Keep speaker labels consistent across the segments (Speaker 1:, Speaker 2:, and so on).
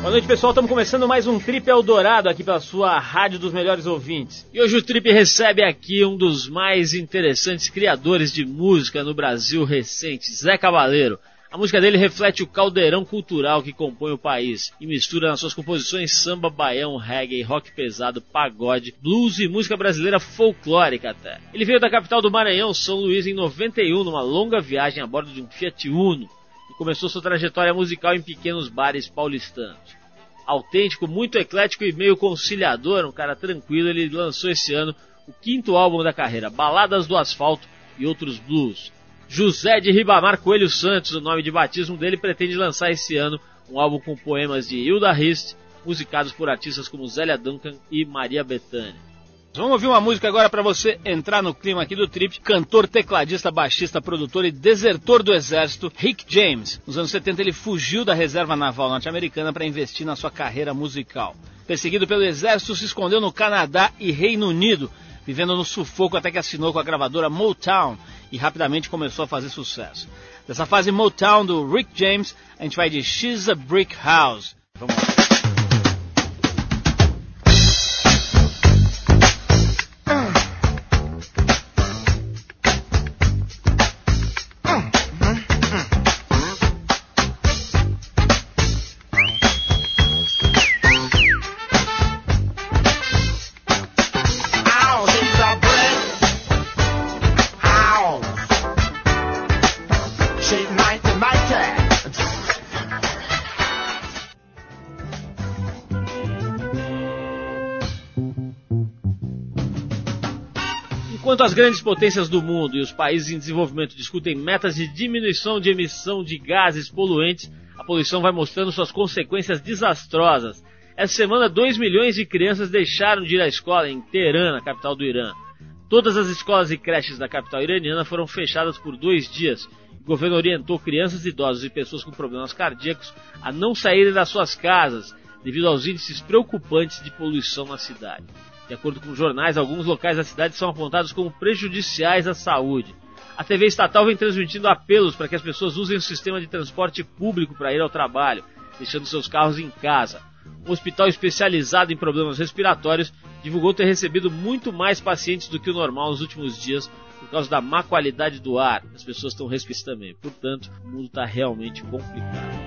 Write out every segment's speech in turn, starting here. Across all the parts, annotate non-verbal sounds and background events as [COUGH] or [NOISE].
Speaker 1: Boa noite, pessoal. Estamos começando mais um Trip Eldorado aqui pela sua Rádio dos Melhores Ouvintes. E hoje o Trip recebe aqui um dos mais interessantes criadores de música no Brasil recente, Zé Cabaleiro. A música dele reflete o caldeirão cultural que compõe o país e mistura nas suas composições samba, baião, reggae, rock pesado, pagode, blues e música brasileira folclórica até. Ele veio da capital do Maranhão, São Luís, em 91, numa longa viagem a bordo de um Fiat Uno e começou sua trajetória musical em pequenos bares paulistanos. Autêntico, muito eclético e meio conciliador, um cara tranquilo, ele lançou esse ano o quinto álbum da carreira, Baladas do Asfalto e Outros Blues. José de Ribamar Coelho Santos, o nome de batismo dele, pretende lançar esse ano um álbum com poemas de Hilda Rist, musicados por artistas como Zélia Duncan e Maria Bethânia. Vamos ouvir uma música agora para você entrar no clima aqui do trip. Cantor, tecladista, baixista, produtor e desertor do exército, Rick James. Nos anos 70 ele fugiu da reserva naval norte-americana para investir na sua carreira musical. Perseguido pelo exército, se escondeu no Canadá e Reino Unido, vivendo no sufoco até que assinou com a gravadora Motown e rapidamente começou a fazer sucesso. Dessa fase Motown do Rick James, a gente vai de She's a Brick House. Vamos lá. As grandes potências do mundo e os países em desenvolvimento discutem metas de diminuição de emissão de gases poluentes, a poluição vai mostrando suas consequências desastrosas. Essa semana, 2 milhões de crianças deixaram de ir à escola em Teherã, na capital do Irã. Todas as escolas e creches da capital iraniana foram fechadas por dois dias. O governo orientou crianças, idosos e pessoas com problemas cardíacos a não saírem das suas casas, devido aos índices preocupantes de poluição na cidade. De acordo com jornais, alguns locais da cidade são apontados como prejudiciais à saúde. A TV estatal vem transmitindo apelos para que as pessoas usem o sistema de transporte público para ir ao trabalho, deixando seus carros em casa. Um hospital especializado em problemas respiratórios divulgou ter recebido muito mais pacientes do que o normal nos últimos dias por causa da má qualidade do ar. As pessoas estão respirando também. Portanto, o mundo está realmente complicado.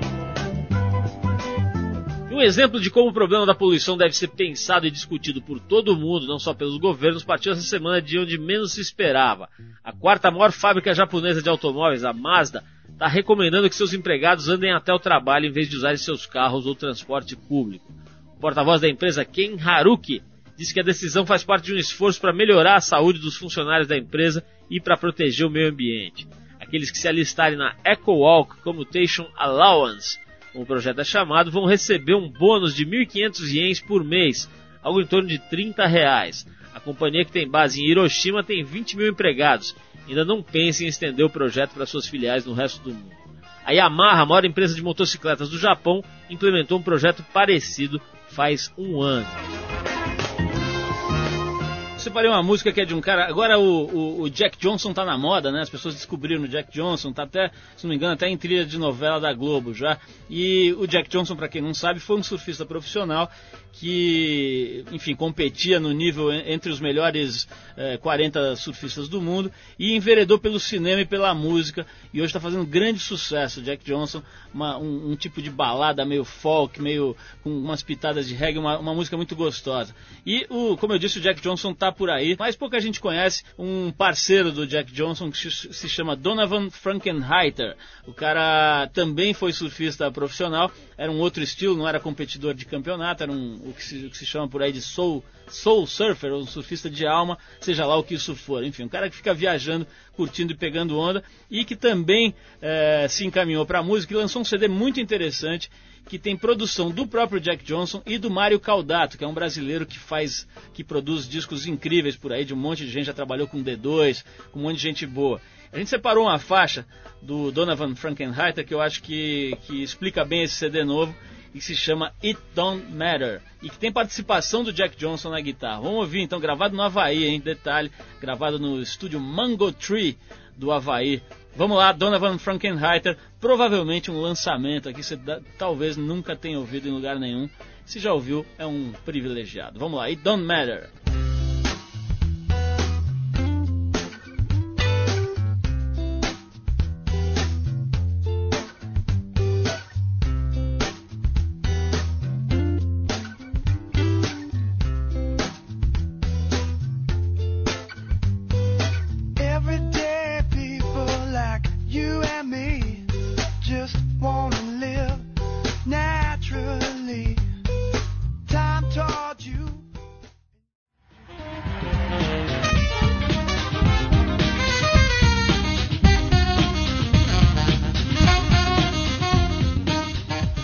Speaker 1: Um exemplo de como o problema da poluição deve ser pensado e discutido por todo mundo, não só pelos governos, partiu essa semana de onde menos se esperava. A quarta maior fábrica japonesa de automóveis, a Mazda, está recomendando que seus empregados andem até o trabalho em vez de usarem seus carros ou transporte público. O porta-voz da empresa, Ken Haruki, disse que a decisão faz parte de um esforço para melhorar a saúde dos funcionários da empresa e para proteger o meio ambiente. Aqueles que se alistarem na Eco Walk Commutation Allowance como o projeto é chamado, vão receber um bônus de 1.500 ienes por mês, algo em torno de 30 reais. A companhia que tem base em Hiroshima tem 20 mil empregados. Ainda não pensa em estender o projeto para suas filiais no resto do mundo. A Yamaha, a maior empresa de motocicletas do Japão, implementou um projeto parecido faz um ano separei uma música que é de um cara. Agora o, o, o, Jack Johnson tá na moda, né? As pessoas descobriram o Jack Johnson, tá até, se não me engano, até em trilha de novela da Globo já. E o Jack Johnson, para quem não sabe, foi um surfista profissional que, enfim, competia no nível entre os melhores eh, 40 surfistas do mundo e enveredou pelo cinema e pela música e hoje está fazendo grande sucesso. Jack Johnson, uma, um, um, tipo de balada meio folk, meio com umas pitadas de reggae, uma, uma música muito gostosa. E, o, como eu disse, o Jack Johnson está por aí, mas pouca gente conhece um parceiro do Jack Johnson que se chama Donovan Frankenheiter. O cara também foi surfista profissional, era um outro estilo, não era competidor de campeonato, era um, o, que se, o que se chama por aí de soul, soul surfer, ou um surfista de alma, seja lá o que isso for. Enfim, um cara que fica viajando, curtindo e pegando onda e que também é, se encaminhou para a música e lançou um CD muito interessante que tem produção do próprio Jack Johnson e do Mário Caldato, que é um brasileiro que faz, que produz discos incríveis por aí, de um monte de gente, já trabalhou com D2, com um monte de gente boa. A gente separou uma faixa do Donovan Frankenheiter que eu acho que, que explica bem esse CD novo e que se chama It Don't Matter e que tem participação do Jack Johnson na guitarra. Vamos ouvir então, gravado no Havaí, hein? Detalhe, gravado no estúdio Mango Tree do Havaí, Vamos lá, Donovan Frankenheiter, provavelmente um lançamento aqui, você talvez nunca tenha ouvido em lugar nenhum. Se já ouviu, é um privilegiado. Vamos lá, It Don't Matter.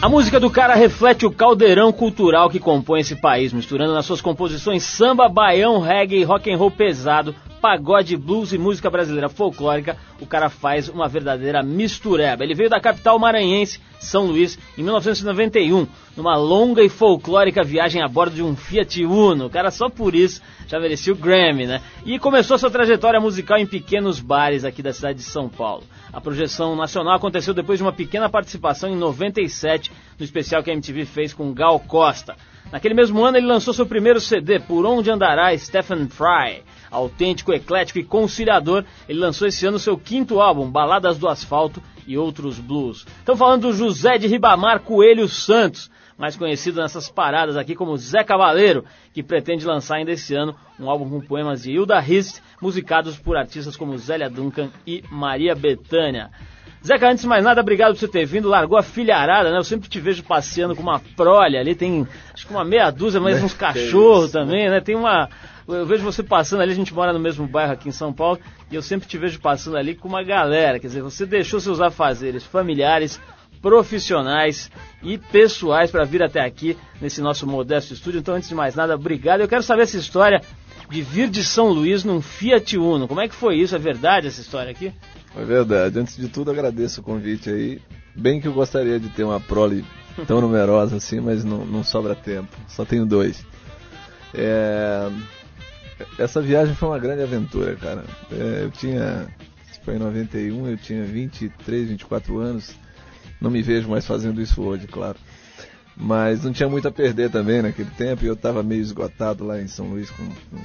Speaker 1: A música do cara reflete o caldeirão cultural que compõe esse país, misturando nas suas composições samba, baião, reggae, rock and roll pesado, pagode, blues e música brasileira folclórica, o cara faz uma verdadeira mistureba. Ele veio da capital maranhense, São Luís, em 1991, numa longa e folclórica viagem a bordo de um Fiat Uno. O cara só por isso já merecia o Grammy, né? E começou sua trajetória musical em pequenos bares aqui da cidade de São Paulo. A projeção nacional aconteceu depois de uma pequena participação em 97 no especial que a MTV fez com Gal Costa. Naquele mesmo ano ele lançou seu primeiro CD, Por Onde Andará Stephen Fry. Autêntico, eclético e conciliador, ele lançou esse ano seu quinto álbum, Baladas do Asfalto e Outros Blues. Estamos falando do José de Ribamar Coelho Santos, mais conhecido nessas paradas aqui como Zé Cavaleiro, que pretende lançar ainda esse ano um álbum com poemas de Hilda Hist, musicados por artistas como Zélia Duncan e Maria Bethânia. Zeca, antes de mais nada, obrigado por você ter vindo. Largou a filharada, né? Eu sempre te vejo passeando com uma prole ali. Tem acho que uma meia dúzia, mas uns cachorros também, né? Tem uma. Eu vejo você passando ali, a gente mora no mesmo bairro aqui em São Paulo, e eu sempre te vejo passando ali com uma galera. Quer dizer, você deixou seus afazeres familiares, profissionais e pessoais para vir até aqui nesse nosso modesto estúdio. Então, antes de mais nada, obrigado. Eu quero saber essa história de vir de São Luís num Fiat Uno. Como é que foi isso? É verdade essa história aqui?
Speaker 2: É verdade. Antes de tudo, agradeço o convite aí. Bem que eu gostaria de ter uma prole tão numerosa assim, mas não, não sobra tempo. Só tenho dois. É... Essa viagem foi uma grande aventura, cara. É, eu tinha. Foi em 91, eu tinha 23, 24 anos. Não me vejo mais fazendo isso hoje, claro. Mas não tinha muito a perder também naquele tempo e eu estava meio esgotado lá em São Luís com, com,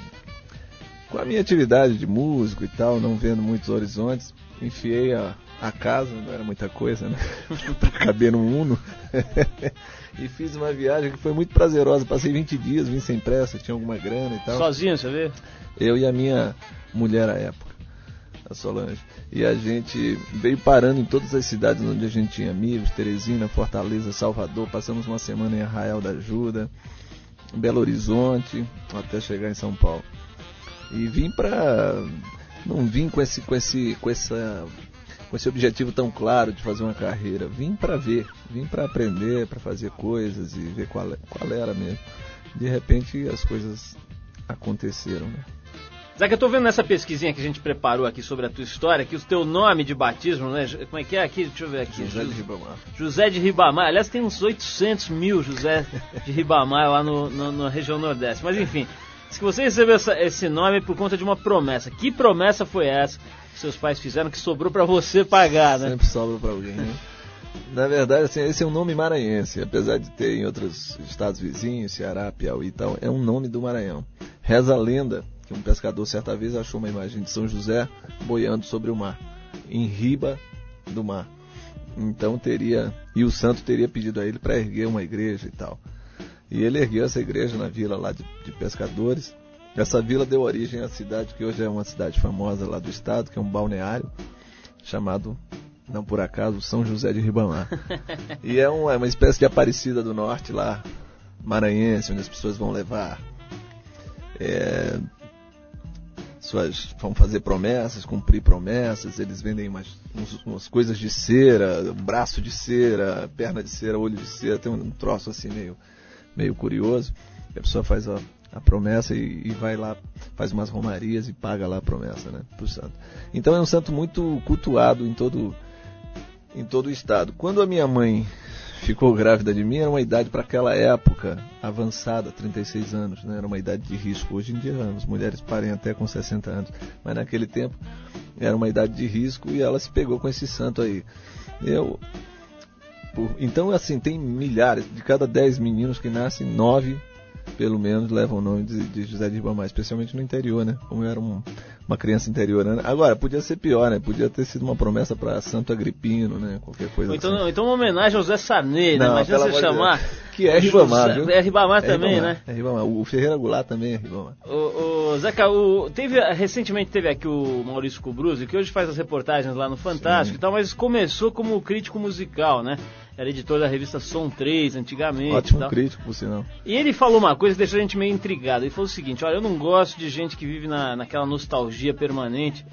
Speaker 2: a minha atividade de músico e tal, não vendo muitos horizontes. Enfiei a, a casa, não era muita coisa, né? [LAUGHS] para caber no Uno. [LAUGHS] e fiz uma viagem que foi muito prazerosa. Passei 20 dias, vim sem pressa, tinha alguma grana e tal.
Speaker 1: Sozinho, você vê?
Speaker 2: Eu e a minha mulher à época a Solange. E a gente veio parando em todas as cidades onde a gente tinha amigos, Teresina, Fortaleza, Salvador, passamos uma semana em Arraial da Ajuda, Belo Horizonte, até chegar em São Paulo. E vim para não vim com esse com esse com essa com esse objetivo tão claro de fazer uma carreira, vim para ver, vim para aprender, para fazer coisas e ver qual, qual era mesmo. De repente as coisas aconteceram, né?
Speaker 1: Zé, que eu tô vendo nessa pesquisinha que a gente preparou aqui sobre a tua história, que o teu nome de batismo, né? Como é que é aqui? Deixa eu ver aqui.
Speaker 2: José de Ribamar.
Speaker 1: José de Ribamar. Aliás, tem uns 800 mil José de Ribamar lá no, no, na região Nordeste. Mas enfim, se você recebeu essa, esse nome por conta de uma promessa. Que promessa foi essa que seus pais fizeram que sobrou para você pagar, né?
Speaker 2: Sempre sobra para alguém, né? Na verdade, assim, esse é um nome maranhense, apesar de ter em outros estados vizinhos, Ceará, Piauí e tal, é um nome do Maranhão. Reza a lenda que um pescador certa vez achou uma imagem de São José boiando sobre o mar, em riba do mar. Então teria, e o santo teria pedido a ele para erguer uma igreja e tal. E ele ergueu essa igreja na vila lá de, de pescadores. Essa vila deu origem à cidade que hoje é uma cidade famosa lá do estado, que é um balneário chamado não por acaso, São José de Ribamar. [LAUGHS] e é uma, é uma espécie de Aparecida do Norte lá, maranhense, onde as pessoas vão levar é, suas vão fazer promessas, cumprir promessas, eles vendem umas, umas coisas de cera, braço de cera, perna de cera, olho de cera, tem um troço assim meio, meio curioso. A pessoa faz a, a promessa e, e, vai lá, faz umas romarias e paga lá a promessa, né, pro santo. Então é um santo muito cultuado em todo, em todo o estado. Quando a minha mãe ficou grávida de mim era uma idade para aquela época avançada, 36 anos, né? era uma idade de risco. Hoje em dia as mulheres parem até com 60 anos, mas naquele tempo era uma idade de risco e ela se pegou com esse santo aí. Eu, por, então, assim, tem milhares, de cada 10 meninos que nascem, 9 pelo menos levam o nome de, de José de Ribamar, especialmente no interior, né? Como eu era um, uma criança interiorana. Agora, podia ser pior, né? Podia ter sido uma promessa para Santo Agripino, né? Qualquer coisa
Speaker 1: então,
Speaker 2: assim.
Speaker 1: Então uma homenagem ao José Sarney, né? Imagina você chamar...
Speaker 2: Que é Ribamar,
Speaker 1: viu? É Ribamar é também,
Speaker 2: Ribamar,
Speaker 1: né?
Speaker 2: É Ribamar. O Ferreira Goulart também é Ribamar.
Speaker 1: O, o Zeca, o, teve, recentemente teve aqui o Maurício Cubruzzi, que hoje faz as reportagens lá no Fantástico Sim. e tal, mas começou como crítico musical, né? Era editor da revista Som 3, antigamente.
Speaker 2: Ótimo crítico, por sinal.
Speaker 1: E ele falou uma coisa que deixou a gente meio intrigado. Ele falou o seguinte: olha, eu não gosto de gente que vive na, naquela nostalgia permanente.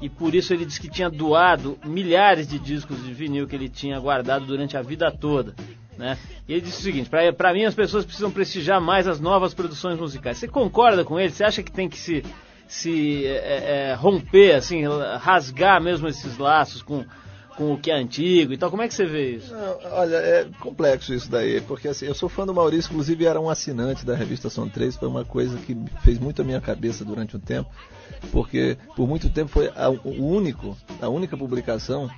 Speaker 1: E por isso ele disse que tinha doado milhares de discos de vinil que ele tinha guardado durante a vida toda. Né? E ele disse o seguinte: para mim, as pessoas precisam prestigiar mais as novas produções musicais. Você concorda com ele? Você acha que tem que se, se é, é, romper, assim, rasgar mesmo esses laços com com o que é antigo e tal. Como é que você vê isso?
Speaker 2: Não, olha, é complexo isso daí, porque assim, eu sou fã do Maurício, inclusive era um assinante da revista Som 3, foi uma coisa que fez muito a minha cabeça durante um tempo, porque por muito tempo foi a, o único, a única publicação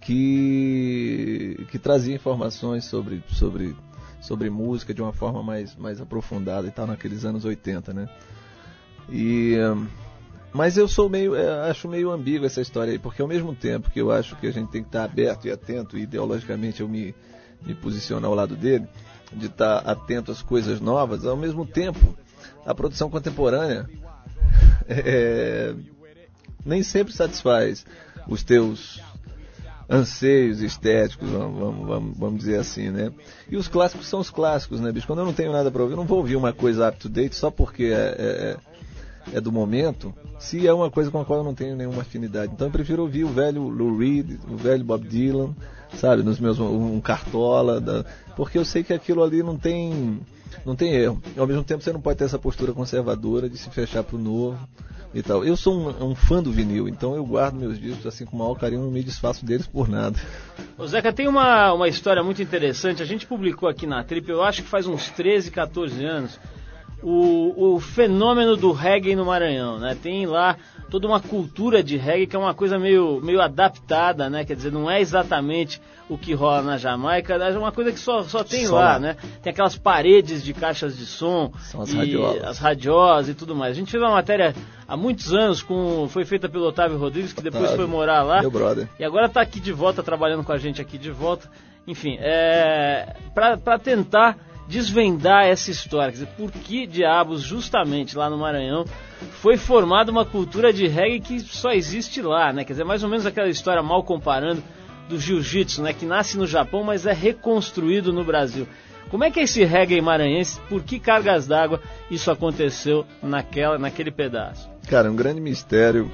Speaker 2: que, que trazia informações sobre, sobre, sobre música de uma forma mais, mais aprofundada e tal, naqueles anos 80, né? E. Mas eu sou meio, é, acho meio ambíguo essa história aí, porque ao mesmo tempo que eu acho que a gente tem que estar aberto e atento, e ideologicamente eu me, me posiciono ao lado dele, de estar atento às coisas novas, ao mesmo tempo a produção contemporânea [LAUGHS] é, nem sempre satisfaz os teus anseios estéticos, vamos, vamos, vamos, dizer assim, né? E os clássicos são os clássicos, né, bicho? Quando eu não tenho nada para ouvir, eu não vou ouvir uma coisa up to date só porque é, é, é do momento, se é uma coisa com a qual eu não tenho nenhuma afinidade. Então eu prefiro ouvir o velho Lou Reed, o velho Bob Dylan, sabe, nos meus um Cartola, da, porque eu sei que aquilo ali não tem não tem erro. Ao mesmo tempo você não pode ter essa postura conservadora de se fechar para o novo e tal. Eu sou um, um, fã do vinil, então eu guardo meus discos assim com o maior carinho, não me desfaço deles por nada. [LAUGHS]
Speaker 1: Ô Zeca, tem uma, uma história muito interessante. A gente publicou aqui na Trip, eu acho que faz uns 13, 14 anos o, o fenômeno do reggae no Maranhão, né? Tem lá toda uma cultura de reggae que é uma coisa meio, meio adaptada, né? Quer dizer, não é exatamente o que rola na Jamaica, é uma coisa que só, só tem só lá, lá, né? Tem aquelas paredes de caixas de som,
Speaker 2: São as, e radiolas.
Speaker 1: as radiosas e tudo mais. A gente fez uma matéria há muitos anos, com, foi feita pelo Otávio Rodrigues, que depois Otávio, foi morar lá.
Speaker 2: Meu brother.
Speaker 1: E agora está aqui de volta, trabalhando com a gente aqui de volta. Enfim, é, para tentar desvendar essa história. Quer dizer, por que diabos, justamente lá no Maranhão, foi formada uma cultura de reggae que só existe lá, né? Quer dizer, mais ou menos aquela história mal comparando do jiu-jitsu, né? Que nasce no Japão, mas é reconstruído no Brasil. Como é que é esse reggae maranhense? Por que cargas d'água isso aconteceu naquela, naquele pedaço?
Speaker 2: Cara, é um grande mistério.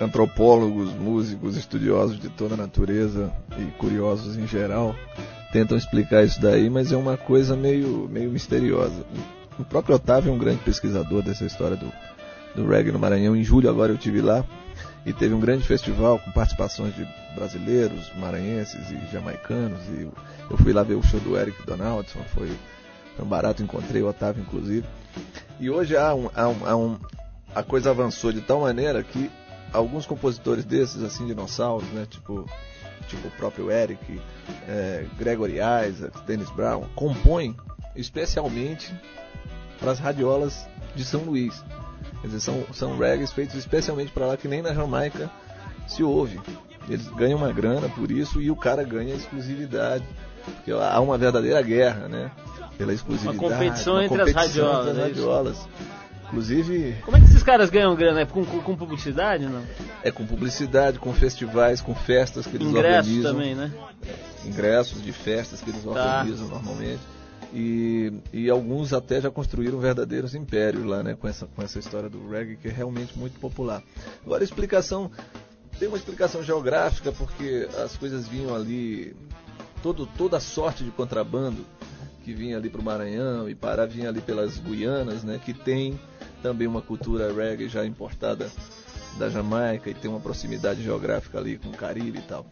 Speaker 2: Antropólogos, músicos, estudiosos de toda a natureza e curiosos em geral tentam explicar isso daí, mas é uma coisa meio, meio misteriosa. O próprio Otávio é um grande pesquisador dessa história do, do reggae no Maranhão. Em julho agora eu tive lá e teve um grande festival com participações de brasileiros, maranhenses e jamaicanos. E eu fui lá ver o show do Eric Donaldson, foi, foi um barato, encontrei o Otávio inclusive. E hoje há um, há um, há um, a coisa avançou de tal maneira que alguns compositores desses, assim, dinossauros, né, tipo tipo o próprio Eric, é, Gregory Isaac, Dennis Brown, compõem especialmente para as radiolas de São Luís. Quer dizer, são, são reggae feitos especialmente para lá, que nem na Jamaica se ouve. Eles ganham uma grana por isso e o cara ganha exclusividade. Porque há uma verdadeira guerra, né? Pela exclusividade.
Speaker 1: Uma competição, uma entre, competição as radiolas,
Speaker 2: entre as radiolas. Inclusive.
Speaker 1: Como é que esses caras ganham grana? É com, com publicidade, não?
Speaker 2: É com publicidade, com festivais, com festas que eles
Speaker 1: Ingressos
Speaker 2: organizam.
Speaker 1: também, né?
Speaker 2: Ingressos de festas que eles tá. organizam normalmente. E, e, alguns até já construíram verdadeiros impérios lá, né? Com essa, com essa história do reggae que é realmente muito popular. Agora, a explicação. Tem uma explicação geográfica, porque as coisas vinham ali. Todo, toda sorte de contrabando que vinha ali para o Maranhão e Pará vinha ali pelas Guianas, né? Que tem também uma cultura reggae já importada da Jamaica e tem uma proximidade geográfica ali com o Caribe e tal.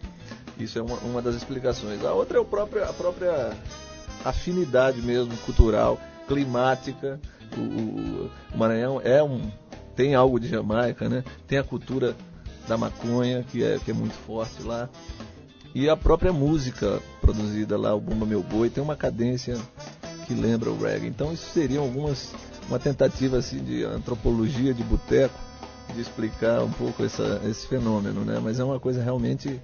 Speaker 2: Isso é uma, uma das explicações. A outra é o próprio, a própria afinidade mesmo cultural, climática. O, o, o Maranhão é um tem algo de Jamaica, né? Tem a cultura da maconha, que é, que é muito forte lá. E a própria música produzida lá, o Bumba Meu Boi, tem uma cadência que lembra o reggae. Então isso seriam algumas uma tentativa assim de antropologia de boteco de explicar um pouco essa, esse fenômeno, né? Mas é uma coisa realmente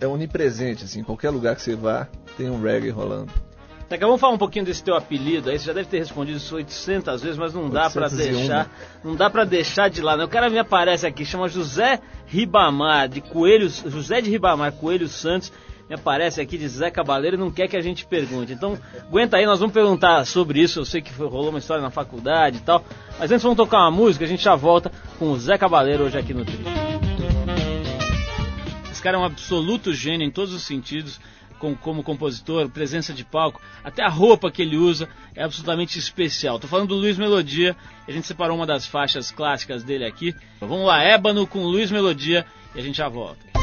Speaker 2: é onipresente, assim, em qualquer lugar que você vá tem um reggae rolando.
Speaker 1: Daqui vamos falar um pouquinho desse teu apelido aí, você já deve ter respondido isso 800 vezes, mas não dá para deixar, não dá para deixar de lado. Né? O cara me aparece aqui, chama José Ribamar, de Coelhos, José de Ribamar, Coelho Santos, me aparece aqui de Zé Cabaleiro e não quer que a gente pergunte. Então, aguenta aí, nós vamos perguntar sobre isso. Eu sei que rolou uma história na faculdade e tal, mas antes vamos tocar uma música, a gente já volta com o Zé Cabaleiro hoje aqui no Trio. Esse cara é um absoluto gênio em todos os sentidos como compositor, presença de palco, até a roupa que ele usa é absolutamente especial. Tô falando do Luiz Melodia, a gente separou uma das faixas clássicas dele aqui. Vamos lá, Ébano com Luiz Melodia e a gente já volta.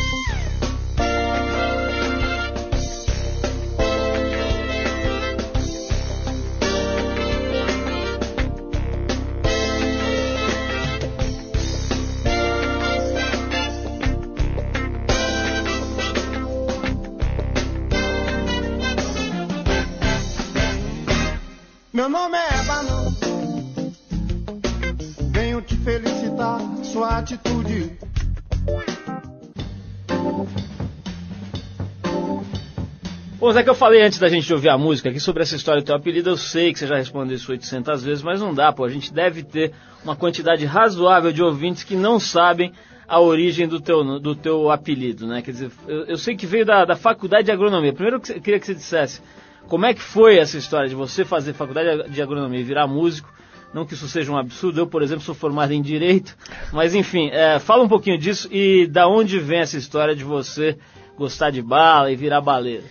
Speaker 1: Bom, Zé, que eu falei antes da gente ouvir a música aqui sobre essa história do teu apelido, eu sei que você já respondeu isso 800 vezes, mas não dá, pô. A gente deve ter uma quantidade razoável de ouvintes que não sabem a origem do teu, do teu apelido, né? Quer dizer, eu, eu sei que veio da, da faculdade de agronomia. Primeiro eu queria que você dissesse como é que foi essa história de você fazer faculdade de agronomia e virar músico? Não que isso seja um absurdo, eu, por exemplo, sou formado em Direito, mas enfim, é, fala um pouquinho disso e da onde vem essa história de você gostar de bala e virar baleiro.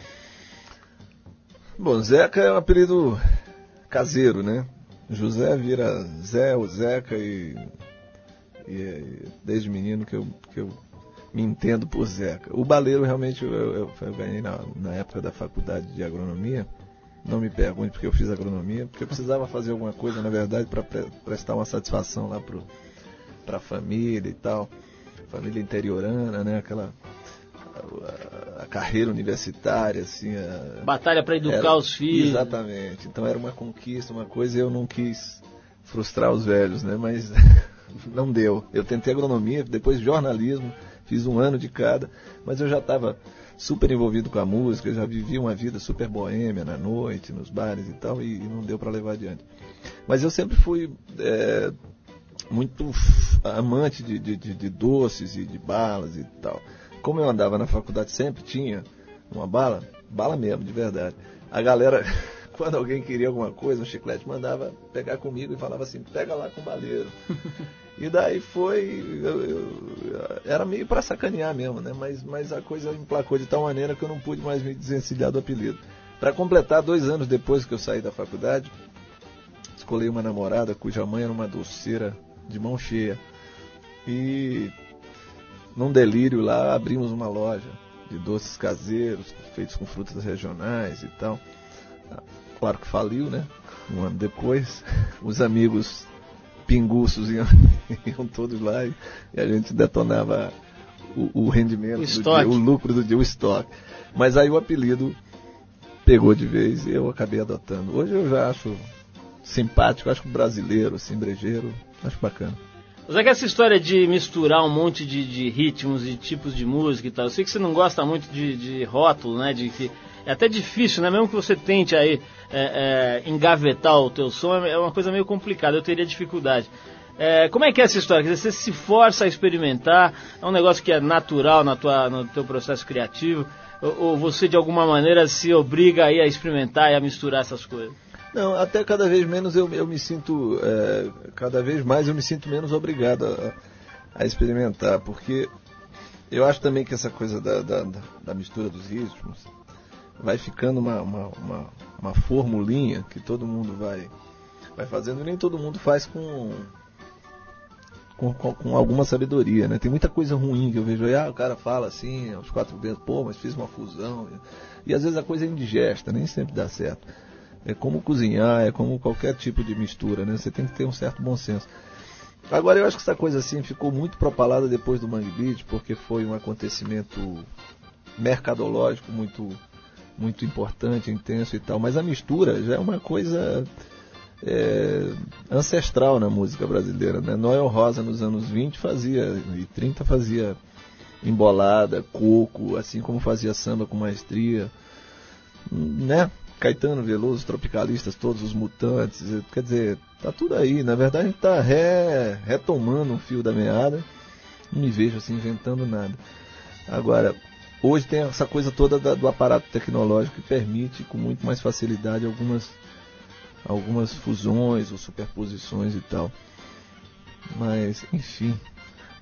Speaker 2: Bom, Zeca é um apelido caseiro, né? José vira Zé ou Zeca e, e desde menino que eu, que eu me entendo por Zeca. O baleiro realmente eu, eu, eu ganhei na, na, época da faculdade de agronomia. Não me pergunte porque eu fiz agronomia, porque eu precisava fazer alguma coisa, na verdade, para pre prestar uma satisfação lá para a família e tal. Família interiorana, né? Aquela carreira universitária, assim. A,
Speaker 1: Batalha para educar era, os filhos.
Speaker 2: Exatamente. Então era uma conquista, uma coisa e eu não quis frustrar os velhos, né? Mas [LAUGHS] não deu. Eu tentei agronomia, depois jornalismo fiz um ano de cada, mas eu já estava super envolvido com a música, já vivia uma vida super boêmia na noite, nos bares e tal, e, e não deu para levar adiante. Mas eu sempre fui é, muito amante de, de, de, de doces e de balas e tal. Como eu andava na faculdade, sempre tinha uma bala, bala mesmo, de verdade. A galera [LAUGHS] quando alguém queria alguma coisa, um chiclete, mandava pegar comigo e falava assim, pega lá com o baleiro. [LAUGHS] e daí foi, eu, eu, era meio para sacanear mesmo, né? Mas, mas a coisa emplacou de tal maneira que eu não pude mais me desencilhar do apelido. Para completar, dois anos depois que eu saí da faculdade, escolhi uma namorada cuja mãe era uma doceira de mão cheia. E num delírio lá abrimos uma loja de doces caseiros, feitos com frutas regionais e tal claro que faliu, né? Um ano depois, [LAUGHS] os amigos pinguços iam, [LAUGHS] iam todos lá e, e, a gente detonava o, o rendimento, o, dia, o lucro do dia, o estoque. Mas aí o apelido pegou de vez e eu acabei adotando. Hoje eu já acho simpático, acho brasileiro, assim, brejeiro, acho bacana.
Speaker 1: Mas é que essa história de misturar um monte de, de ritmos e tipos de música e tal, eu sei que você não gosta muito de, de rótulo, né? De que é até difícil, né? Mesmo que você tente aí é, é, engavetar o teu som, é uma coisa meio complicada, eu teria dificuldade. É, como é que é essa história? Dizer, você se força a experimentar, é um negócio que é natural na tua, no teu processo criativo, ou, ou você de alguma maneira se obriga aí a experimentar e a misturar essas coisas?
Speaker 2: Não, até cada vez menos eu, eu me sinto, é, cada vez mais eu me sinto menos obrigado a, a, experimentar, porque eu acho também que essa coisa da, da, da mistura dos ritmos, vai ficando uma, uma, uma, uma formulinha que todo mundo vai, vai fazendo e nem todo mundo faz com, com, com, com, alguma sabedoria, né? Tem muita coisa ruim que eu vejo aí, ah, o cara fala assim, aos quatro ventos, pô, mas fiz uma fusão. E às vezes a coisa é indigesta, nem sempre dá certo. É como cozinhar, é como qualquer tipo de mistura, né? Você tem que ter um certo bom senso. Agora eu acho que essa coisa assim ficou muito propalada depois do Mangue Beat, porque foi um acontecimento mercadológico muito muito importante, intenso e tal, mas a mistura já é uma coisa é, ancestral na música brasileira. Né? Noel Rosa nos anos 20 fazia, e 30 fazia embolada, coco, assim como fazia samba com maestria, né? Caetano Veloso, tropicalistas, todos os mutantes, quer dizer, tá tudo aí. Na verdade, a gente tá re, retomando um fio da meada. Não me vejo assim inventando nada. Agora, hoje tem essa coisa toda da, do aparato tecnológico que permite com muito mais facilidade algumas algumas fusões ou superposições e tal. Mas, enfim.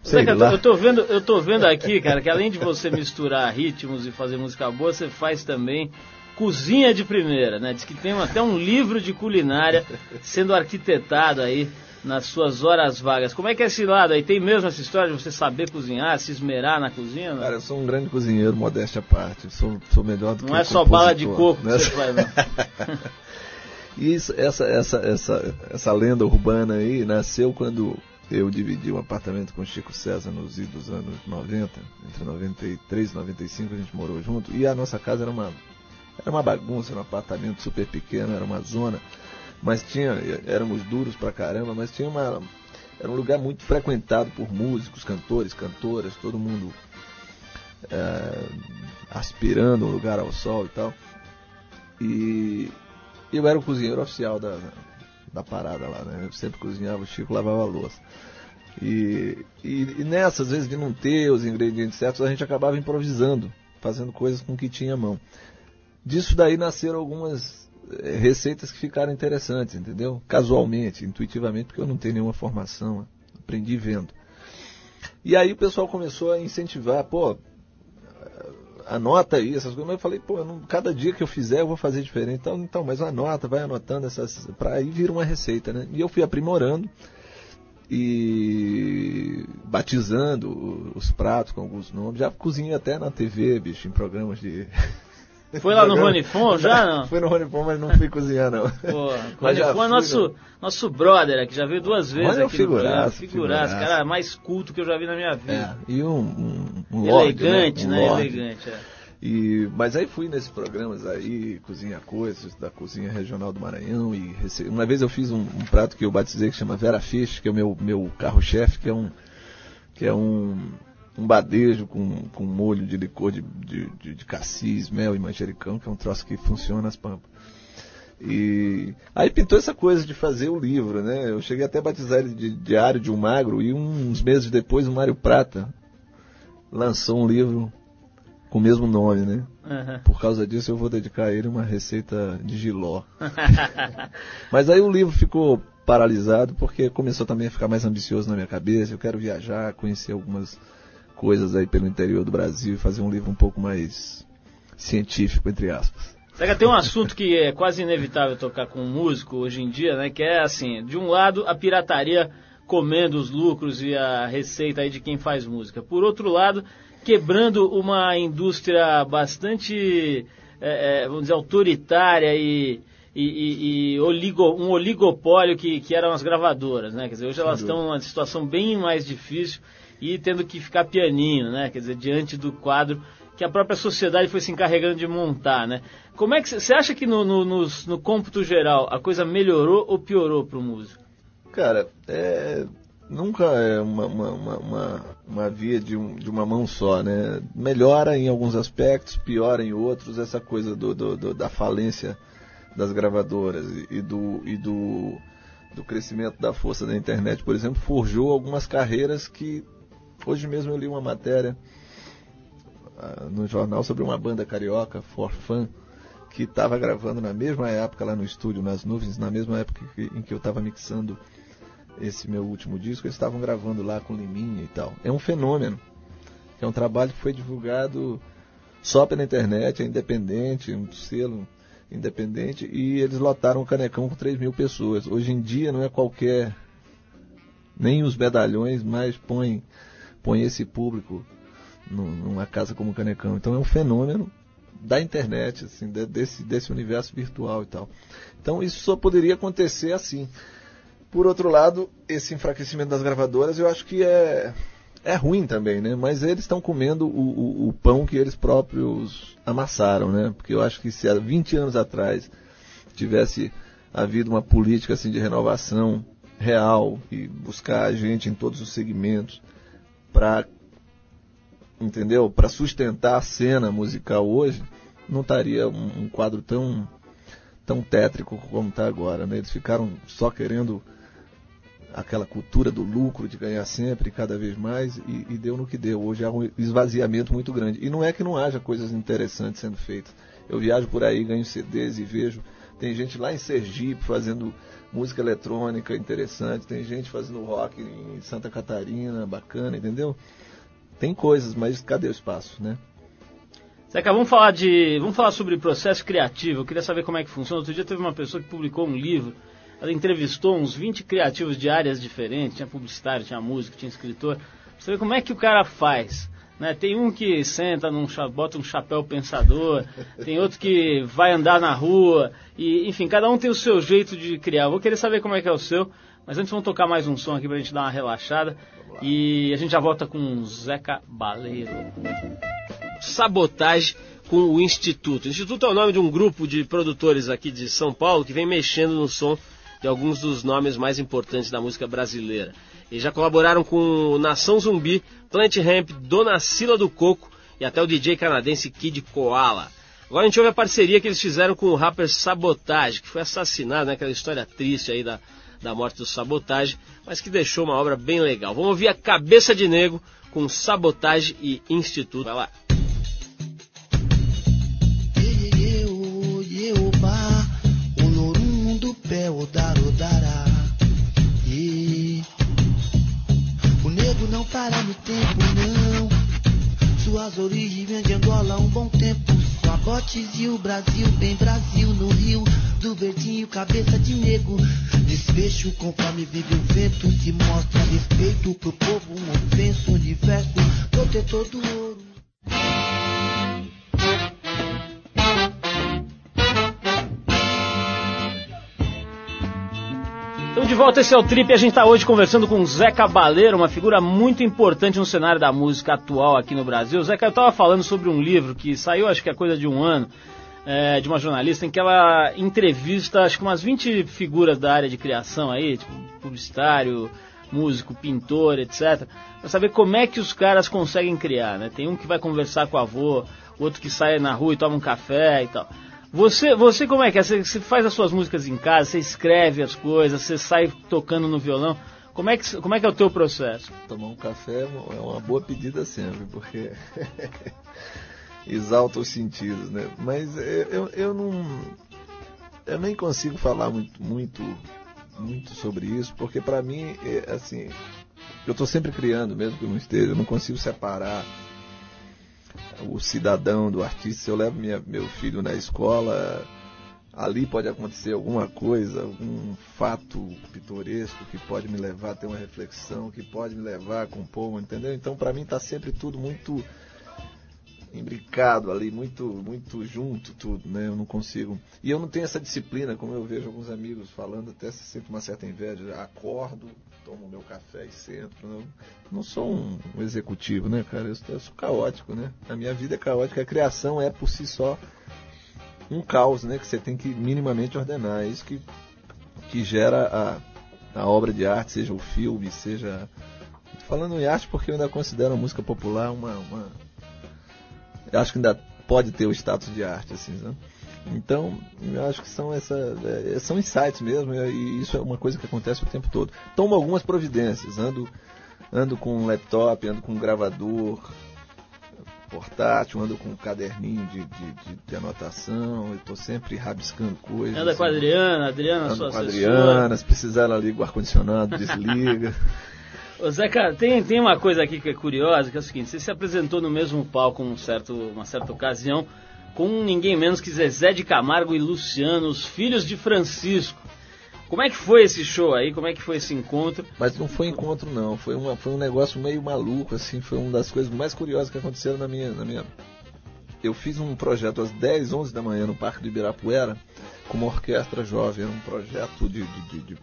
Speaker 1: Sei lá. Eu tô vendo, eu tô vendo aqui, cara, que além de você misturar ritmos e fazer música boa, você faz também cozinha de primeira, né? Diz que tem até um livro de culinária sendo arquitetado aí nas suas horas vagas. Como é que é esse lado aí? Tem mesmo essa história de você saber cozinhar, se esmerar na cozinha?
Speaker 2: Cara, eu sou um grande cozinheiro, modéstia à parte. Sou, sou melhor do
Speaker 1: não
Speaker 2: que
Speaker 1: Não é só bala de coco né? que você faz, não.
Speaker 2: e [LAUGHS] isso, essa, essa, essa, essa lenda urbana aí nasceu quando eu dividi um apartamento com o Chico César nos dos anos 90, entre 93 e 95 a gente morou junto, e a nossa casa era uma era uma bagunça, era um apartamento super pequeno, era uma zona, mas tinha, éramos duros pra caramba, mas tinha uma, era um lugar muito frequentado por músicos, cantores, cantoras, todo mundo é, aspirando um lugar ao sol e tal. E eu era o cozinheiro oficial da, da parada lá, né? Eu sempre cozinhava, o Chico lavava a louça. E, e, e nessa, às vezes, de não ter os ingredientes certos, a gente acabava improvisando, fazendo coisas com o que tinha à mão. Disso daí nasceram algumas eh, receitas que ficaram interessantes, entendeu? Casualmente, intuitivamente, porque eu não tenho nenhuma formação, aprendi vendo. E aí o pessoal começou a incentivar, pô, anota aí essas coisas. Mas eu falei, pô, não, cada dia que eu fizer eu vou fazer diferente. Então, então mas anota, vai anotando essas, para aí vir uma receita, né? E eu fui aprimorando e batizando os pratos com alguns nomes. Já cozinhei até na TV, bicho, em programas de [LAUGHS] [LAUGHS]
Speaker 1: foi lá no Ronifon já, não?
Speaker 2: Fui no Ronifon, mas não fui cozinhar, não.
Speaker 1: Pô, Ronifon é nosso, no... nosso brother aqui, já veio duas vezes Olha aqui
Speaker 2: figuraço,
Speaker 1: figuraço, cara mais culto que eu já vi na minha vida.
Speaker 2: É, e um, um, um
Speaker 1: Elegante,
Speaker 2: lord, né?
Speaker 1: Um
Speaker 2: né?
Speaker 1: Elegante, é.
Speaker 2: E, mas aí fui nesses programas aí, Cozinha Coisas, da Cozinha Regional do Maranhão. e rece... Uma vez eu fiz um, um, prato que eu batizei que chama Vera Fish, que é o meu, meu carro-chefe, que é um. Que é um um badejo com, com molho de licor de, de, de, de cassis, mel e manjericão, que é um troço que funciona nas pampas. E aí pintou essa coisa de fazer o livro, né? Eu cheguei até a batizar ele de Diário de um Magro e uns meses depois o Mário Prata lançou um livro com o mesmo nome, né? Uhum. Por causa disso eu vou dedicar a ele uma receita de giló. [LAUGHS] Mas aí o livro ficou paralisado porque começou também a ficar mais ambicioso na minha cabeça. Eu quero viajar, conhecer algumas coisas aí pelo interior do Brasil e fazer um livro um pouco mais científico, entre aspas.
Speaker 1: Tem um assunto que é quase inevitável tocar com um músico hoje em dia, né? Que é assim, de um lado a pirataria comendo os lucros e a receita aí de quem faz música. Por outro lado, quebrando uma indústria bastante, é, é, vamos dizer, autoritária e, e, e, e oligo, um oligopólio que, que eram as gravadoras, né? Quer dizer, hoje elas estão numa situação bem mais difícil e tendo que ficar pianinho, né? Quer dizer, diante do quadro que a própria sociedade foi se encarregando de montar, né? Como é que você acha que no, no, no, no cômputo geral a coisa melhorou ou piorou para o músico?
Speaker 2: Cara, é, nunca é uma, uma, uma, uma via de, um, de, uma mão só, né? Melhora em alguns aspectos, piora em outros. Essa coisa do, do, do da falência das gravadoras e, do, e do, do crescimento da força da internet, por exemplo, forjou algumas carreiras que Hoje mesmo eu li uma matéria uh, no jornal sobre uma banda carioca, For Fun, que estava gravando na mesma época lá no estúdio, nas nuvens, na mesma época que, em que eu estava mixando esse meu último disco, eles estavam gravando lá com Liminha e tal. É um fenômeno. É um trabalho que foi divulgado só pela internet, é independente, um selo independente, e eles lotaram o Canecão com 3 mil pessoas. Hoje em dia não é qualquer. Nem os medalhões mais põem põe esse público numa casa como o Canecão. Então é um fenômeno da internet, assim, desse, desse universo virtual e tal. Então isso só poderia acontecer assim. Por outro lado, esse enfraquecimento das gravadoras eu acho que é, é ruim também, né? Mas eles estão comendo o, o, o, pão que eles próprios amassaram, né? Porque eu acho que se há 20 anos atrás tivesse havido uma política assim de renovação real e buscar a gente em todos os segmentos para entendeu? Para sustentar a cena musical hoje, não estaria um, um quadro tão tão tétrico como está agora, né? Eles ficaram só querendo aquela cultura do lucro, de ganhar sempre, cada vez mais, e, e, deu no que deu. Hoje há um esvaziamento muito grande. E não é que não haja coisas interessantes sendo feitas. Eu viajo por aí, ganho CDs e vejo. Tem gente lá em Sergipe fazendo música eletrônica interessante, tem gente fazendo rock em Santa Catarina, bacana, entendeu? Tem coisas, mas cadê o espaço, né?
Speaker 1: Zeca, vamos falar de. Vamos falar sobre processo criativo. Eu queria saber como é que funciona. Outro dia teve uma pessoa que publicou um livro. Ela entrevistou uns 20 criativos de áreas diferentes. Tinha publicitário, tinha músico, tinha escritor. Pra ver como é que o cara faz. Né? Tem um que senta, num, bota um chapéu pensador, tem outro que vai andar na rua, e enfim, cada um tem o seu jeito de criar. Vou querer saber como é que é o seu, mas antes vamos tocar mais um som aqui pra gente dar uma relaxada. E a gente já volta com Zeca Baleiro. Sabotagem com o Instituto. O Instituto é o nome de um grupo de produtores aqui de São Paulo que vem mexendo no som de alguns dos nomes mais importantes da música brasileira. Eles já colaboraram com Nação Zumbi, Plant Ramp, Dona Sila do Coco e até o DJ canadense Kid Koala. Agora a gente ouve a parceria que eles fizeram com o rapper Sabotage, que foi assassinado, né? Aquela história triste aí da, da morte do Sabotage, mas que deixou uma obra bem legal. Vamos ouvir a Cabeça de Negro com Sabotage e Instituto. Vai lá.
Speaker 3: O tempo, não. Suas origens vêm de Angola um bom tempo. Sabotes e o Brasil, bem Brasil no Rio do Verdinho, cabeça de negro. Desfecho conforme vive o vento, se mostra respeito pro povo, um ofenso, universo, protetor do ouro.
Speaker 1: De volta, esse é o Trip. A gente está hoje conversando com o Zé Cabaleiro, uma figura muito importante no cenário da música atual aqui no Brasil. Zé, eu estava falando sobre um livro que saiu, acho que é coisa de um ano, é, de uma jornalista em que ela entrevista acho que umas 20 figuras da área de criação aí, tipo publicitário, músico, pintor, etc. Para saber como é que os caras conseguem criar, né? Tem um que vai conversar com o avô, outro que sai na rua e toma um café e tal. Você, você como é que é? Você, você faz as suas músicas em casa, você escreve as coisas, você sai tocando no violão. Como é que, como é, que é o teu processo?
Speaker 2: Tomar um café é uma boa pedida sempre, porque [LAUGHS] exalta os sentidos, né? Mas eu, eu não. Eu nem consigo falar muito, muito, muito sobre isso, porque para mim, é, assim, eu estou sempre criando, mesmo que eu não esteja, eu não consigo separar o cidadão do artista. Se eu levo minha, meu filho na escola, ali pode acontecer alguma coisa, algum fato pitoresco que pode me levar a ter uma reflexão, que pode me levar a compor, entendeu? Então, para mim, está sempre tudo muito imbricado ali, muito, muito junto tudo, né? Eu não consigo. E eu não tenho essa disciplina, como eu vejo alguns amigos falando, até sinto uma certa inveja. Acordo, tomo meu café e sento. Não, não sou um, um executivo, né, cara? Eu, eu, sou caótico, né? A minha vida é caótica. A criação é por si só um caos, né? Que você tem que minimamente ordenar. É isso que, que gera a, a obra de arte, seja o filme, seja. Falando em arte, porque eu ainda considero a música popular uma, uma eu acho que ainda pode ter o status de arte, assim, né? Então, eu acho que são essa, é, são insights mesmo, e isso é uma coisa que acontece o tempo todo. Tomo algumas providências, ando, ando com um laptop, ando com um gravador portátil, ando com um caderninho de, de, de, de anotação, estou sempre rabiscando coisas.
Speaker 1: Anda com a Adriana, Adriana,
Speaker 2: ando
Speaker 1: sua
Speaker 2: com a Adriana, se precisar ela liga o ar-condicionado, desliga. [LAUGHS]
Speaker 1: Ô Zeca, tem, tem uma coisa aqui que é curiosa, que é o seguinte, você se apresentou no mesmo palco um certo, uma certa ocasião com ninguém menos que Zezé de Camargo e Luciano, os filhos de Francisco. Como é que foi esse show aí? Como é que foi esse encontro?
Speaker 2: Mas não foi encontro não, foi, uma, foi um negócio meio maluco, assim, foi uma das coisas mais curiosas que aconteceram na minha, na minha... Eu fiz um projeto às 10, 11 da manhã no Parque do Ibirapuera com uma orquestra jovem, era um projeto de, de, de,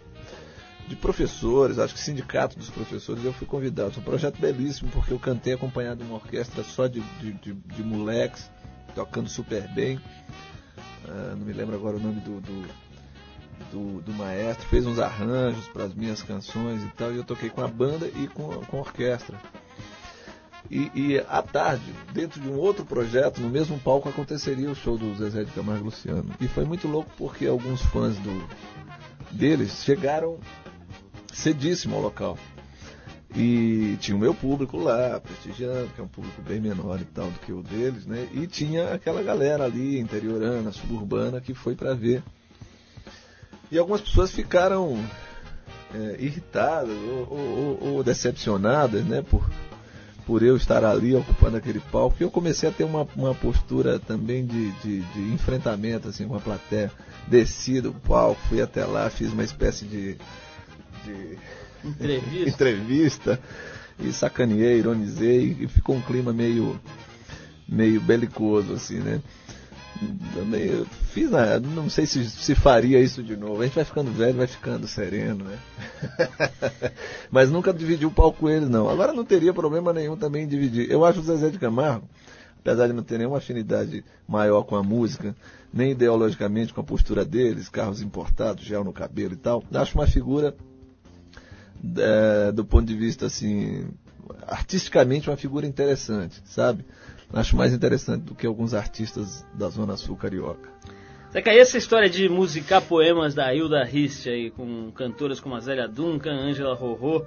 Speaker 2: de professores, acho que sindicato dos professores, eu fui convidado. Foi um projeto belíssimo, porque eu cantei acompanhado de uma orquestra só de, de, de, de moleques, tocando super bem. Uh, não me lembro agora o nome do, do, do, do maestro, fez uns arranjos para as minhas canções e tal, e eu toquei com a banda e com, com a orquestra. E, e, à tarde, dentro de um outro projeto, no mesmo palco, aconteceria o show do Zezé de Camargo Luciano. E foi muito louco porque alguns fãs do, deles chegaram cedíssimo ao local. E tinha o meu público lá, prestigiando, que é um público bem menor e tal do que o deles, né? E tinha aquela galera ali, interiorana, suburbana, que foi para ver. E algumas pessoas ficaram é, irritadas ou, ou, ou, decepcionadas, né? Por, por eu estar ali ocupando aquele palco. E eu comecei a ter uma, uma postura também de, de, de enfrentamento assim, com a plateia. Desci do palco, fui até lá, fiz uma espécie de de
Speaker 1: entrevista.
Speaker 2: entrevista e sacaneei, ironizei e ficou um clima meio meio belicoso assim, né? Também fiz, não sei se, se faria isso de novo. A gente vai ficando velho, vai ficando sereno, né? [LAUGHS] Mas nunca dividi o palco com eles, não. Agora não teria problema nenhum também em dividir. Eu acho o Zezé de Camargo, apesar de não ter nenhuma afinidade maior com a música, nem ideologicamente com a postura deles, carros importados, gel no cabelo e tal, acho uma figura é, do ponto de vista assim artisticamente uma figura interessante, sabe? Acho mais interessante do que alguns artistas da Zona Sul carioca.
Speaker 1: Zeca, e essa história de musicar poemas da Hilda Rist aí, com cantoras como a Zélia Duncan, Ângela Rorô,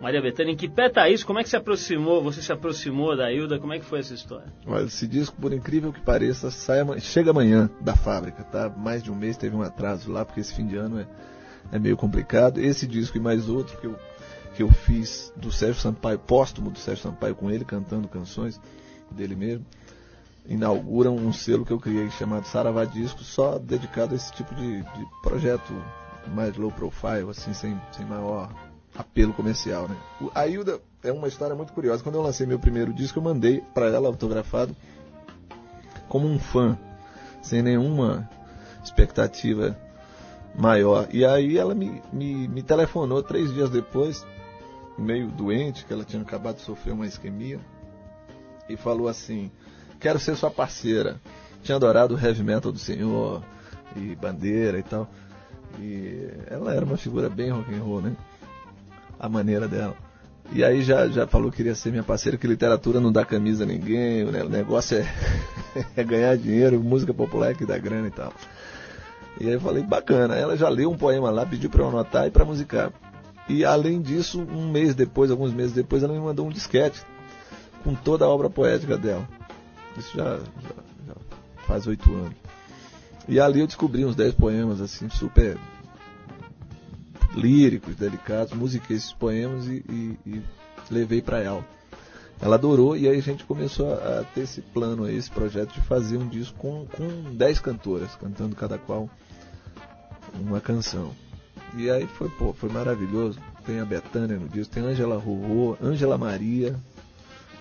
Speaker 1: Maria Bethânia, em que pé tá isso? Como é que se aproximou, você se aproximou da Hilda, como é que foi essa história?
Speaker 2: Olha, esse disco, por incrível que pareça, sai, chega amanhã da fábrica, tá? Mais de um mês teve um atraso lá, porque esse fim de ano é é meio complicado. Esse disco e mais outro que eu, que eu fiz do Sérgio Sampaio, póstumo do Sérgio Sampaio com ele, cantando canções dele mesmo, inauguram um selo que eu criei chamado Saravá Disco, só dedicado a esse tipo de, de projeto mais low profile, assim, sem, sem maior apelo comercial, né? A Hilda é uma história muito curiosa. Quando eu lancei meu primeiro disco, eu mandei para ela autografado como um fã, sem nenhuma expectativa maior. E aí ela me, me, me telefonou três dias depois, meio doente, que ela tinha acabado de sofrer uma isquemia, e falou assim: Quero ser sua parceira. Tinha adorado o heavy metal do senhor, e bandeira e tal. E ela era uma figura bem rock and roll, né? A maneira dela. E aí já, já falou que queria ser minha parceira, que literatura não dá camisa a ninguém, né? o negócio é, [LAUGHS] é ganhar dinheiro, música popular é que dá grana e tal. E aí eu falei, bacana. Ela já leu um poema lá, pediu para eu anotar e para musicar. E além disso, um mês depois, alguns meses depois, ela me mandou um disquete com toda a obra poética dela. Isso já, já, já faz oito anos. E ali eu descobri uns dez poemas assim, super líricos, delicados, musiquei esses poemas e, e, e levei para ela. Ela adorou e aí a gente começou a, ter esse plano esse projeto de fazer um disco com, com dez cantoras, cantando cada qual uma canção. E aí foi, pô, foi maravilhoso. Tem a Betânia no disco, tem Angela Rorô, Angela Maria,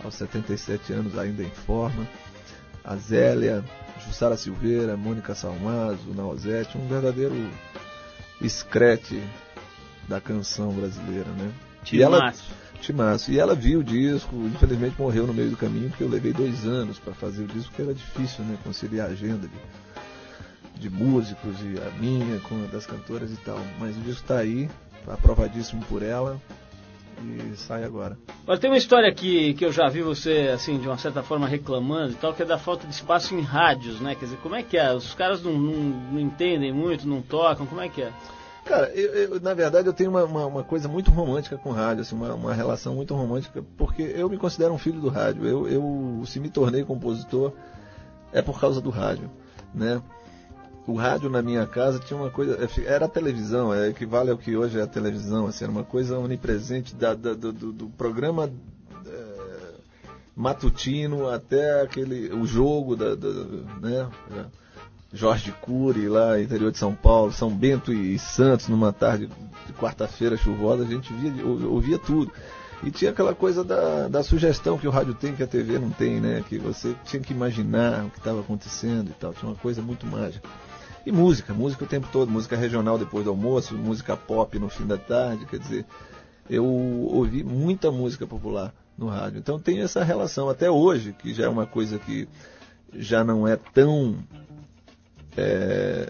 Speaker 2: aos 77 anos ainda em forma, a Zélia, Jussara Silveira, Mônica Salmazo, Nausete, um verdadeiro escrete da canção brasileira, né?
Speaker 1: E ela,
Speaker 2: Timaço. E ela viu o disco, infelizmente morreu no meio do caminho, porque eu levei dois anos para fazer o disco, porque era difícil, né? Conciliar a agenda de de músicos e a minha com a das cantoras e tal. Mas o disco está aí, tá aprovadíssimo por ela e sai agora.
Speaker 1: Agora tem uma história que, que eu já vi você, assim, de uma certa forma reclamando e tal, que é da falta de espaço em rádios, né? Quer dizer, como é que é? Os caras não, não, não entendem muito, não tocam, como é que é?
Speaker 2: Cara, eu, eu, na verdade eu tenho uma, uma, uma, coisa muito romântica com rádio, assim, uma, uma relação muito romântica, porque eu me considero um filho do rádio. Eu, eu se me tornei compositor é por causa do rádio, né? o rádio na minha casa tinha uma coisa. Era a televisão, é equivale ao que hoje é a televisão, assim, era uma coisa onipresente da, da, do, do, programa é, matutino até aquele. o jogo da. da né? Jorge Cury, lá interior de São Paulo, São Bento e Santos, numa tarde de quarta-feira chuvosa, a gente via, ouvia tudo. E tinha aquela coisa da, da sugestão que o rádio tem, que a TV não tem, né? Que você tinha que imaginar o que estava acontecendo e tal. Tinha uma coisa muito mágica. E música, música o tempo todo, música regional depois do almoço, música pop no fim da tarde, quer dizer, eu ouvi muita música popular no rádio. Então tem essa relação até hoje, que já é uma coisa que já não é tão é,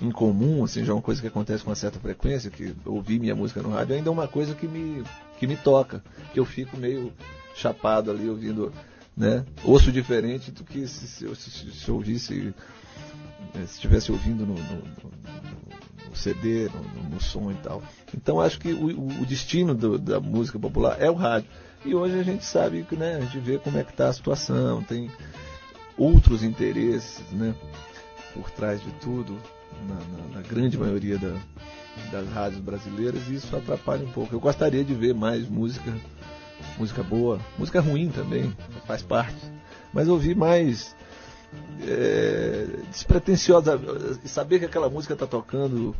Speaker 2: incomum, assim, já é uma coisa que acontece com uma certa frequência, que ouvir minha música no rádio ainda é uma coisa que me, que me toca, que eu fico meio chapado ali ouvindo, né? Ouço diferente do que se, se, se, se ouvisse, eh, se estivesse ouvindo no, no, no CD, no, no, som e tal. Então acho que o, o destino do, da música popular é o rádio. E hoje a gente sabe que, né, a gente vê como é que está a situação, tem outros interesses, né, por trás de tudo na, na, na grande maioria da, das rádios brasileiras e isso atrapalha um pouco. Eu gostaria de ver mais música, música boa, música ruim também, faz parte, mas ouvir mais é, despretensiosa, saber que aquela música está tocando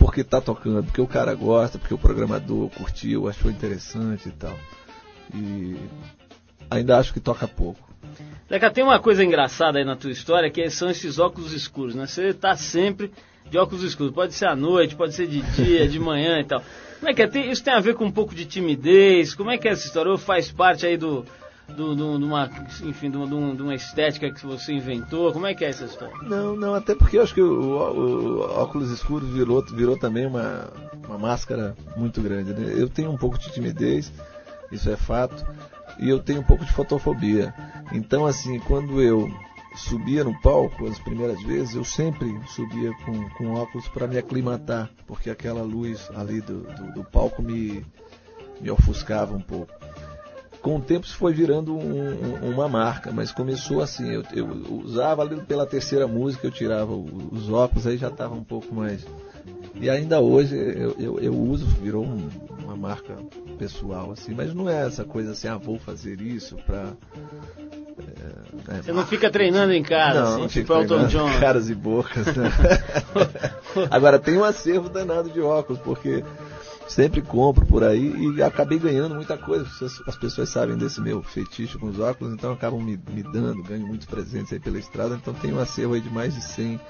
Speaker 2: porque está tocando, porque o cara gosta, porque o programador curtiu, achou interessante e tal. E ainda acho que toca pouco.
Speaker 1: Leca, tem uma coisa engraçada aí na tua história, que são esses óculos escuros, né? Você tá sempre de óculos escuros. Pode ser à noite, pode ser de dia, de manhã e tal. Como é que é? Isso tem a ver com um pouco de timidez? Como é que é essa história? Ou faz parte aí do, do, do, de uma, enfim, de uma, de uma estética que você inventou? Como é que é essa história?
Speaker 2: Não, não, até porque eu acho que o, o, o óculos escuros virou, virou também uma, uma máscara muito grande. Né? Eu tenho um pouco de timidez, isso é fato e eu tenho um pouco de fotofobia. Então, assim, quando eu subia no palco as primeiras vezes, eu sempre subia com, com óculos para me aclimatar, porque aquela luz ali do, do, do, palco me, me ofuscava um pouco. Com o tempo isso foi virando um, um, uma marca, mas começou assim, eu, eu, usava ali pela terceira música, eu tirava os óculos, aí já estava um pouco mais. E ainda hoje eu, eu, eu uso, virou um, uma marca pessoal, assim, mas não é essa coisa assim, ah, vou fazer isso pra.
Speaker 1: É, é, Você não fica treinando em casa, não, assim, tipo Elton John. [LAUGHS]
Speaker 2: Caras e bocas, né? [LAUGHS] Agora tem um acervo danado de óculos, porque sempre compro por aí e acabei ganhando muita coisa. As pessoas sabem desse meu fetiche com os óculos, então acabam me, me dando, ganho muitos presentes aí pela estrada, então tem um acervo aí de mais de 100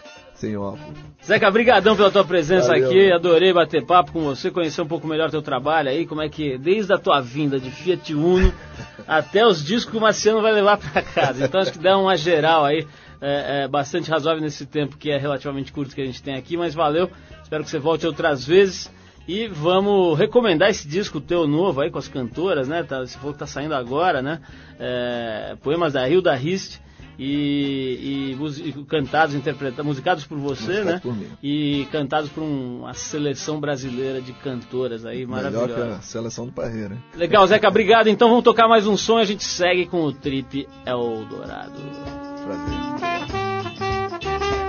Speaker 2: sem óculos.
Speaker 1: Zeca, brigadão pela tua presença Valeu. aqui, adorei bater papo com você, conhecer um pouco melhor teu trabalho aí, como é que, desde a tua vinda de Fiat Uno [LAUGHS] até os discos que o Marciano vai levar para casa. Então acho que dá uma geral aí, é, é, bastante razoável nesse tempo que é relativamente curto que a gente tem aqui, mas valeu, espero que você volte outras vezes. E vamos recomendar esse disco teu novo aí com as cantoras, né? Tá, você falou que tá saindo agora, né? É, poemas da Hilda Rist e, e, e cantados, interpretados, musicados por você, né? Por e cantados por um, uma seleção brasileira de cantoras aí, maravilhosa. Melhor que a
Speaker 2: seleção do Parreira.
Speaker 1: Legal, Zeca, obrigado. Então vamos tocar mais um som e a gente segue com o Trip Eldorado. Prazer.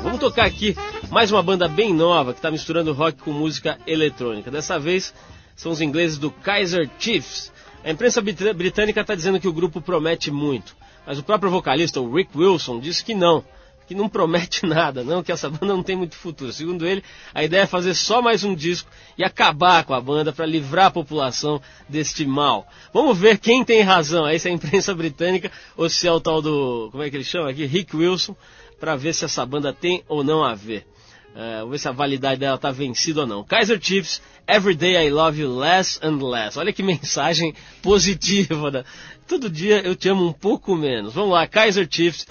Speaker 1: Vamos tocar aqui mais uma banda bem nova que está misturando rock com música eletrônica. Dessa vez são os ingleses do Kaiser Chiefs. A imprensa britânica está dizendo que o grupo promete muito. Mas o próprio vocalista, o Rick Wilson, disse que não, que não promete [LAUGHS] nada, não, que essa banda não tem muito futuro. Segundo ele, a ideia é fazer só mais um disco e acabar com a banda para livrar a população deste mal. Vamos ver quem tem razão, se é a imprensa britânica ou se é o tal do, como é que ele chama aqui, Rick Wilson, para ver se essa banda tem ou não a ver. Uh, vamos ver se a validade dela está vencida ou não. Kaiser Chiefs, Every Day I Love You Less and Less. Olha que [LAUGHS] mensagem positiva. Né? Todo dia eu te amo um pouco menos. Vamos lá, Kaiser Chiefs,